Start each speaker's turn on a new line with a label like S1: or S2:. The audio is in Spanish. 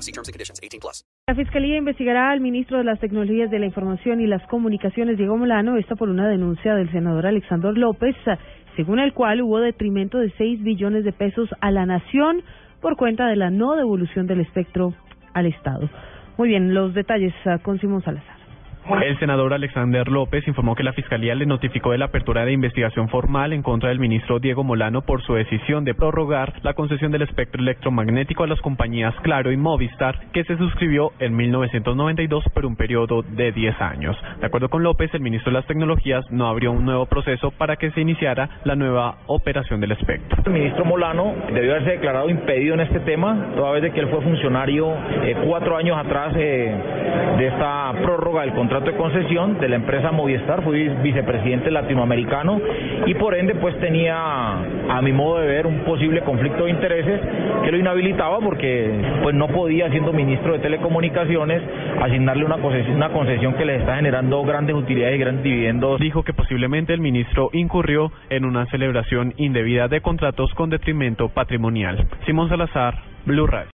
S1: See terms and conditions. 18 plus.
S2: La Fiscalía investigará al ministro de las Tecnologías de la Información y las Comunicaciones, Diego Molano, esto por una denuncia del senador Alexander López, según el cual hubo detrimento de 6 billones de pesos a la nación por cuenta de la no devolución del espectro al Estado. Muy bien, los detalles ah, con Simón Salazar.
S3: El senador Alexander López informó que la Fiscalía le notificó de la apertura de investigación formal en contra del ministro Diego Molano por su decisión de prorrogar la concesión del espectro electromagnético a las compañías Claro y Movistar, que se suscribió en 1992 por un periodo de 10 años. De acuerdo con López, el ministro de las Tecnologías no abrió un nuevo proceso para que se iniciara la nueva operación del espectro.
S4: El ministro Molano debió haberse declarado impedido en este tema, toda vez de que él fue funcionario eh, cuatro años atrás eh, de esta prórroga del contrato de concesión de la empresa Movistar, fui vicepresidente latinoamericano y por ende pues tenía a mi modo de ver un posible conflicto de intereses que lo inhabilitaba porque pues no podía siendo ministro de telecomunicaciones asignarle una concesión, una concesión que le está generando grandes utilidades y grandes dividendos.
S3: Dijo que posiblemente el ministro incurrió en una celebración indebida de contratos con detrimento patrimonial. Simón Salazar, Blue Radio.